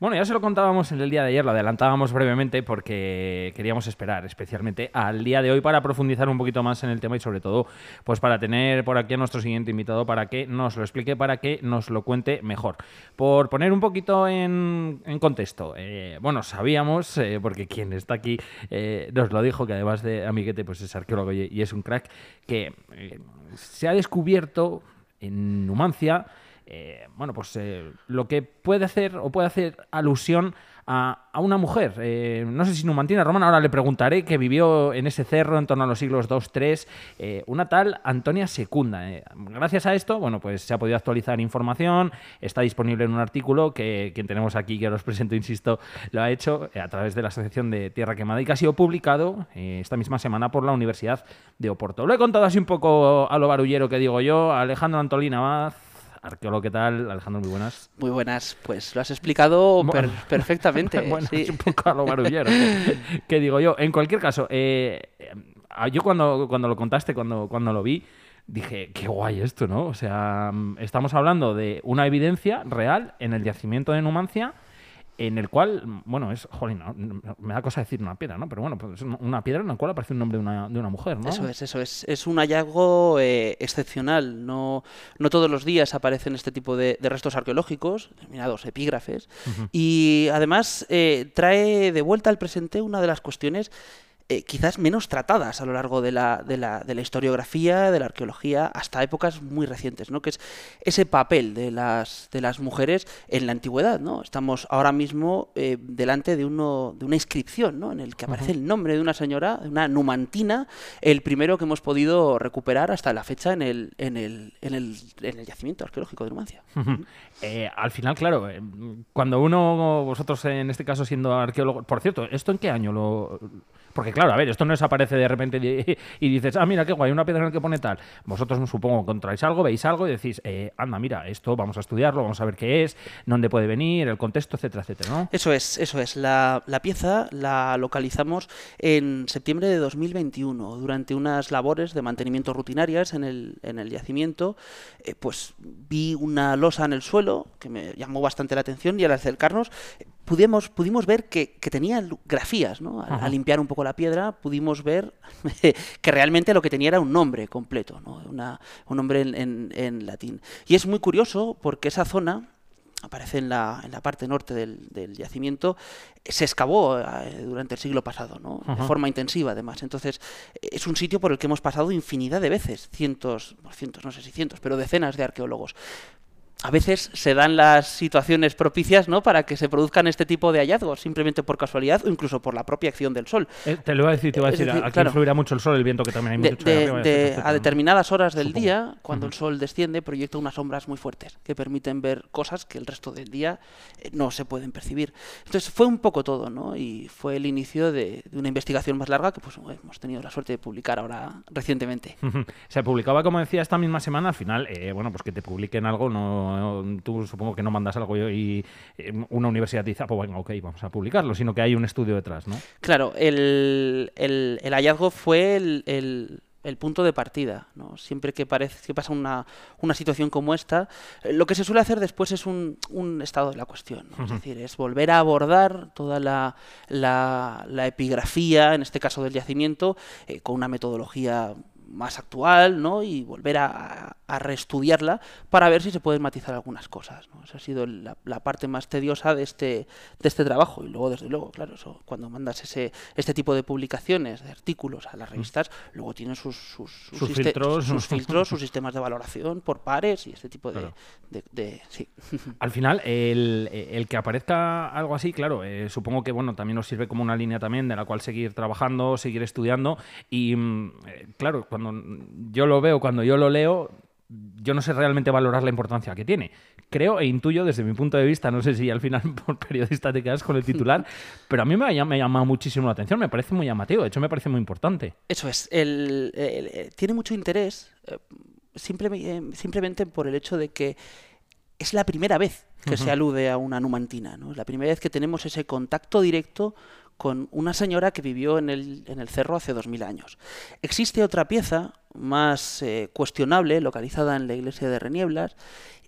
Bueno, ya se lo contábamos en el día de ayer, lo adelantábamos brevemente porque queríamos esperar especialmente al día de hoy para profundizar un poquito más en el tema y sobre todo pues para tener por aquí a nuestro siguiente invitado para que nos lo explique, para que nos lo cuente mejor. Por poner un poquito en, contexto, eh, bueno, sabíamos, eh, porque quien está aquí eh, nos lo dijo, que además de amiguete pues es arqueólogo y, y es un crack, que se ha descubierto en Numancia eh, bueno, pues eh, lo que puede hacer o puede hacer alusión a, una mujer, eh, no sé si numantina romana, ahora le preguntaré, que vivió en ese cerro en torno a los siglos II, III, una tal Antonia Secunda. Gracias a esto, bueno, pues se ha podido actualizar información, está disponible en un artículo que quien tenemos aquí, que os presento, insisto, lo ha hecho a través de la Asociación de Tierra Quemada y que ha sido publicado esta misma semana por la Universidad de Oporto. Lo he contado así un poco a lo barullero que digo yo, Alejandro Antolina Vaz, Arqueólogo, ¿qué tal? Alejandro, muy buenas. Muy buenas, pues lo has explicado perfectamente. bueno, es un poco a lo marullero. ¿Qué digo yo? En cualquier caso, eh, yo cuando, cuando lo contaste, cuando, cuando lo vi, dije, qué guay esto, ¿no? O sea, estamos hablando de una evidencia real en el yacimiento de Numancia en el cual, bueno, es, jolín, me da cosa decir una piedra, ¿no? Pero bueno, pues es una piedra en la cual aparece un nombre de una, de una mujer, ¿no? Eso es, eso es. Es un hallazgo eh, excepcional. No, no todos los días aparecen este tipo de, restos arqueológicos, denominados epígrafes, y además eh, trae de vuelta al presente una de las cuestiones eh, quizás menos tratadas a lo largo de la, de, la, de la, historiografía, de la arqueología, hasta épocas muy recientes, ¿no? que es ese papel de las, de las mujeres en la antigüedad. ¿no? Estamos ahora mismo eh, delante de, uno, de una inscripción ¿no? en el que aparece el nombre de una señora, de una numantina, el primero que hemos podido recuperar hasta la fecha en el, en el, en el, en el yacimiento arqueológico de Numancia. Eh, al final, claro, cuando uno, vosotros en este caso siendo arqueólogo, por cierto, ¿esto en qué año lo...? Porque claro, a ver, esto no desaparece de repente y, dices, ah, mira qué guay, una piedra en la que pone tal. Vosotros supongo encontráis algo, veis algo y decís, eh, anda, mira, esto vamos a estudiarlo, vamos a ver qué es, dónde puede venir, el contexto, etcétera, etcétera, ¿no? Eso es, eso es. La, pieza la localizamos en septiembre de 2021 durante unas labores de mantenimiento rutinarias en el, en el yacimiento. Eh, pues vi una losa en el suelo que me llamó bastante la atención y al acercarnos pudimos, pudimos ver que, que tenía grafías, ¿no? Al, limpiar un poco la piedra pudimos ver que realmente lo que tenía era un nombre completo, ¿no? un nombre en, en, latín. Y es muy curioso porque esa zona aparece en la, en la parte norte del, del yacimiento, se excavó eh, durante el siglo pasado, ¿no? de forma intensiva además. Entonces, es un sitio por el que hemos pasado infinidad de veces, cientos, cientos, no sé si cientos, pero decenas de arqueólogos a veces se dan las situaciones propicias ¿no? para que se produzcan este tipo de hallazgos, simplemente por casualidad o incluso por la propia acción del sol. Eh, te lo iba a decir, te iba a decir, aquí influirá mucho el sol, el viento que también hay mucho. De, a determinadas horas del día, cuando el sol desciende, proyecta unas sombras muy fuertes que permiten ver cosas que el resto del día eh, no se pueden percibir. Entonces fue un poco todo, ¿no? Y fue el inicio de, una investigación más larga que pues hemos tenido la suerte de publicar ahora recientemente. se publicaba, como decía, esta misma semana, al final, eh, bueno, pues que te publiquen algo no tú supongo que no mandas algo y una universidad dice, ah, pues venga, ok, vamos a publicarlo, sino que hay un estudio detrás, ¿no? Claro, el, el, hallazgo fue el, el punto de partida. ¿no? Siempre que, parece, que pasa una, una, situación como esta, eh, lo que se suele hacer después es un, un estado de la cuestión. Es decir, es volver a abordar toda la, la, epigrafía, en este caso del yacimiento, eh, con una metodología más actual, ¿no? Y volver a, a, reestudiarla para ver si se pueden matizar algunas cosas, ¿no? Esa ha sido la, parte más tediosa de este, de este trabajo. Y luego, desde luego, claro, eso, cuando mandas ese, este tipo de publicaciones, de artículos a las revistas, luego tienen sus, sus, filtros. sus, filtros, sus sistemas de valoración por pares y este tipo de... de, sí. Al final, el, el, que aparezca algo así, claro, eh, supongo que, bueno, también nos sirve como una línea también de la cual seguir trabajando, seguir estudiando y, mm, eh, claro, cuando yo lo veo, cuando yo lo leo, yo no sé realmente valorar la importancia que tiene. Creo e intuyo desde mi punto de vista, no sé si al final por periodista te quedas con el titular, pero a mí me, ha, llamado muchísimo la atención, me parece muy llamativo, de hecho me parece muy importante. Eso es, el, tiene mucho interés eh, simplemente por el hecho de que es la primera vez que se alude a una numantina, ¿no? Es la primera vez que tenemos ese contacto directo con una señora que vivió en el, en el cerro hace 2000 años. Existe otra pieza más eh, cuestionable, localizada en la iglesia de Renieblas,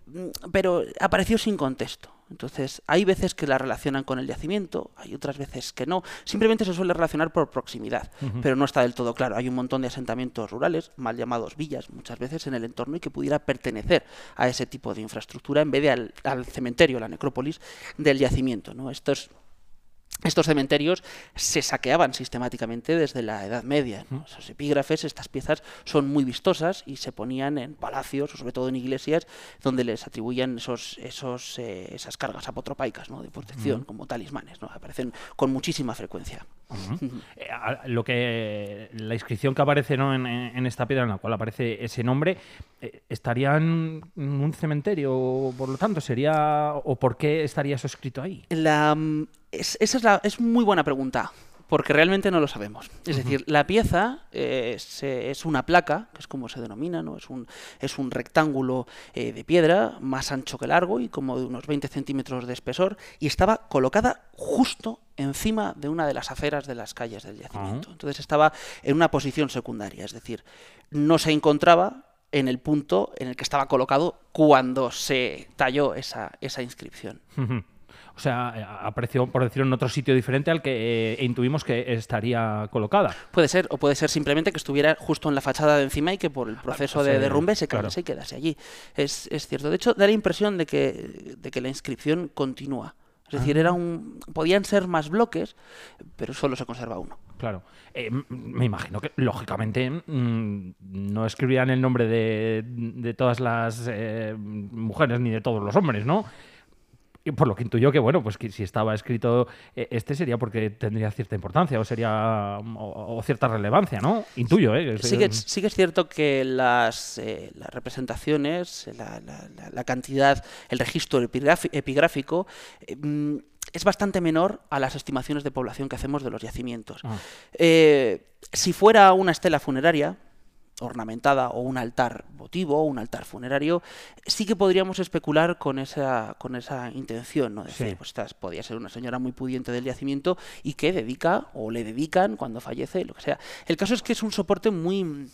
mm, pero apareció sin contexto. Entonces, hay veces que la relacionan con el yacimiento, hay otras veces que no. Simplemente se suele relacionar por proximidad, pero no está del todo claro. Hay un montón de asentamientos rurales, mal llamados villas, muchas veces en el entorno y que pudiera pertenecer a ese tipo de infraestructura en vez de al, al cementerio, la necrópolis del yacimiento. ¿no? Esto es estos cementerios se saqueaban sistemáticamente desde la Edad Media. Esos epígrafes, estas piezas son muy vistosas y se ponían en palacios o sobre todo en iglesias donde les atribuían esos, esos, eh, esas cargas apotropaicas ¿no? de protección como talismanes. ¿no? Aparecen con muchísima frecuencia. Eh, lo que la inscripción que aparece en, esta piedra en la cual aparece ese nombre eh, estaría en un cementerio, por lo tanto sería o por qué estaría eso escrito ahí. La mm, esa es, la, es muy buena pregunta, porque realmente no lo sabemos. Es decir, la pieza eh, es una placa, que es como se denomina, ¿no? es, un, es un rectángulo eh, de piedra más ancho que largo y como de unos 20 centímetros de espesor, y estaba colocada justo encima de una de las aceras de las calles del yacimiento. Entonces estaba en una posición secundaria, es decir, no se encontraba en el punto en el que estaba colocado cuando se talló esa, esa inscripción. O sea, eh, apareció, por decirlo, en otro sitio diferente al que eh, intuimos que estaría colocada. Puede ser, o puede ser simplemente que estuviera justo en la fachada de encima y que por el proceso de derrumbe se, claro. y quedase allí. Es, es, cierto. De hecho, da la impresión de que, de que la inscripción continúa. Es decir, era un, podían ser más bloques, pero solo se conserva uno. Claro. Eh, me imagino que, lógicamente, mm, no escribían el nombre de, de todas las mujeres ni de todos los hombres, ¿no? Y por lo que intuyo que, bueno, pues que si estaba escrito eh, este sería porque tendría cierta importancia o sería o, cierta relevancia, ¿no? Intuyo, ¿eh? Sí que, sí que es cierto que las, eh, las representaciones, la, la, cantidad, el registro epigráfico eh, mm, es bastante menor a las estimaciones de población que hacemos de los yacimientos. Ah. si fuera una estela funeraria, ornamentada o un altar votivo o un altar funerario, sí que podríamos especular con esa, con esa intención, ¿no? Decir, pues esta podría ser una señora muy pudiente del yacimiento y que dedica o le dedican cuando fallece, lo que sea. El caso es que es un soporte muy,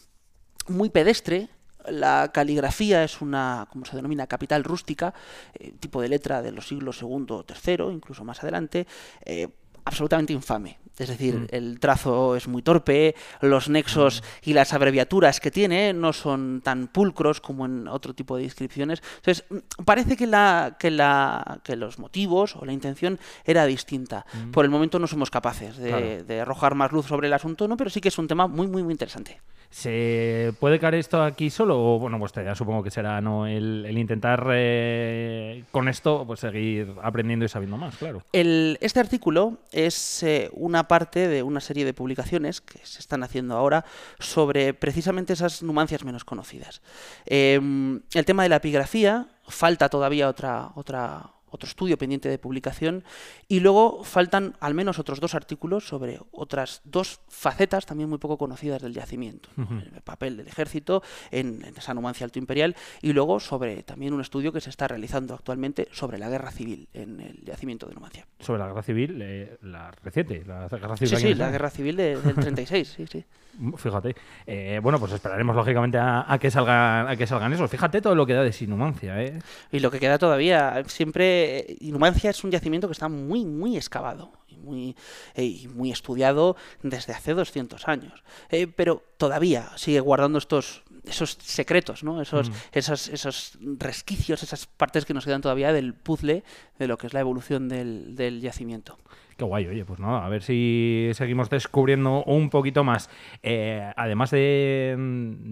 muy pedestre, la caligrafía es una, como se denomina, capital rústica, eh, tipo de letra de los siglos segundo o tercero, incluso más adelante, eh, absolutamente infame. Es decir, mm. el trazo es muy torpe, los nexos mm. y las abreviaturas que tiene no son tan pulcros como en otro tipo de inscripciones. Entonces, mm, parece que, la, que, la, que los motivos o la intención era distinta. Por el momento no somos capaces de, de, arrojar más luz sobre el asunto, ¿no? pero sí que es un tema muy, muy, muy interesante. ¿Se puede caer esto aquí solo? O, bueno, pues ya supongo que será ¿no? el, intentar eh, con esto pues seguir aprendiendo y sabiendo más, claro. El, este artículo es eh, una parte de una serie de publicaciones que se están haciendo ahora sobre precisamente esas numancias menos conocidas. Em, el tema de la epigrafía, falta todavía otra, otra, otro estudio pendiente de publicación, y luego faltan al menos otros dos artículos sobre otras dos facetas también muy poco conocidas del yacimiento, el papel del ejército en, esa numancia alto imperial, y luego sobre también un estudio que se está realizando actualmente sobre la guerra civil en el yacimiento de Numancia. Sobre la guerra civil, eh, la reciente, la guerra civil. Sí, sí, la guerra civil del 36, sí, sí. Fíjate. Eh, bueno, pues esperaremos lógicamente a, que salgan, a que salgan esos. Fíjate todo lo que da de Sinumancia, ¿eh? Y lo que queda todavía. Siempre. Inumancia es un yacimiento que está muy, muy excavado. Y muy, eh, muy estudiado desde hace 200 años. Eh, pero todavía sigue guardando estos esos secretos, ¿no? Esos, mm. esos, esos resquicios, esas partes que nos quedan todavía del puzzle de lo que es la evolución del, del yacimiento. Qué guay, oye, pues nada, a ver si seguimos descubriendo un poquito más. Eh, además de,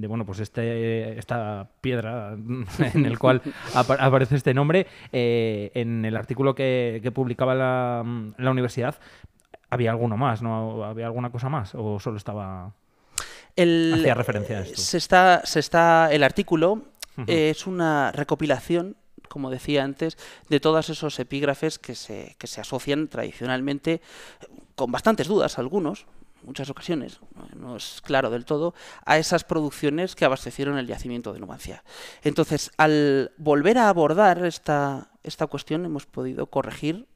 bueno, pues este, esta piedra en el cual aparece este nombre, eh, en el artículo que, publicaba la, universidad, había alguno más, ¿no? ¿Había alguna cosa más? ¿O solo estaba...? El, hacía referencia a esto. Se está, se está, el artículo es una recopilación como decía antes, de todos esos epígrafes que se, que se asocian tradicionalmente, con bastantes dudas algunos, muchas ocasiones, no es claro del todo, a esas producciones que abastecieron el yacimiento de Numancia. Entonces, al volver a abordar esta, esta cuestión, hemos podido corregir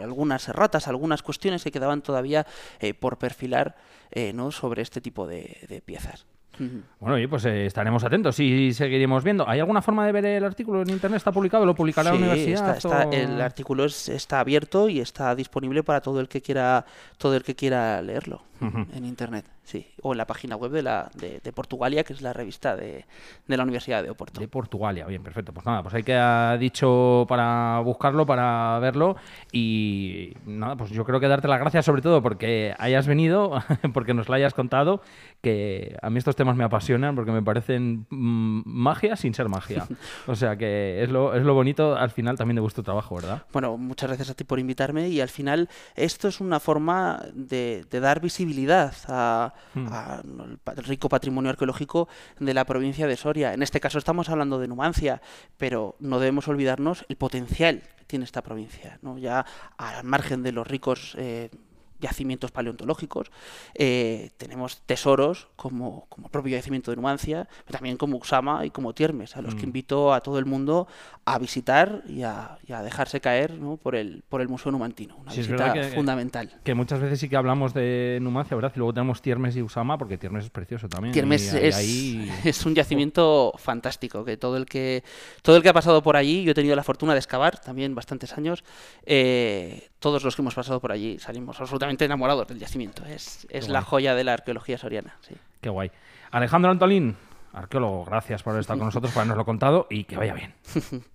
algunas erratas, algunas cuestiones que quedaban todavía eh, por perfilar eh, ¿no? sobre este tipo de piezas. Bueno, y pues eh, estaremos atentos y seguiremos viendo. ¿Hay alguna forma de ver el artículo en internet? ¿Está publicado? ¿Lo publicará la universidad? Está, el artículo está abierto y está disponible para todo el que quiera, todo el que quiera leerlo en internet, sí, o en la página web de la de, Portugalia, que es la revista de, de, la Universidad de Oporto. De Portugalia, bien, perfecto. Pues nada, pues hay que ha dicho para buscarlo, para verlo y nada, pues yo creo que darte las gracias sobre todo porque hayas venido, porque nos lo hayas contado, que a mí estos temas me apasionan porque me parecen mm, magia sin ser magia. o sea que es lo, es lo bonito al final también de vuestro trabajo, ¿verdad? Bueno, muchas gracias a ti por invitarme y al final esto es una forma de, de dar visibilidad hmm. rico patrimonio arqueológico de la provincia de Soria. En este caso estamos hablando de Numancia, pero no debemos olvidarnos el potencial que tiene esta provincia, ¿no? ya al margen de los ricos eh, yacimientos paleontológicos, eh, tenemos tesoros como, como, el propio yacimiento de Numancia, pero también como Usama y como Tiermes, a los que mm. invito a todo el mundo a visitar y a, dejarse caer por, el, por el Museo Numantino, una visita fundamental. Que muchas veces sí que hablamos de Numancia, ¿verdad? Y luego tenemos Tiermes y Usama, porque Tiermes es precioso también. Tiermes es, un yacimiento fantástico, que todo el que todo el que ha pasado por allí, yo he tenido la fortuna de excavar también bastantes años, eh, todos los que hemos pasado por allí salimos absolutamente enamorados del yacimiento. Es, es la joya de la arqueología soriana. Sí. Qué guay. Alejandro Antolín, arqueólogo, gracias por estar con nosotros, por habernos lo contado y que vaya bien.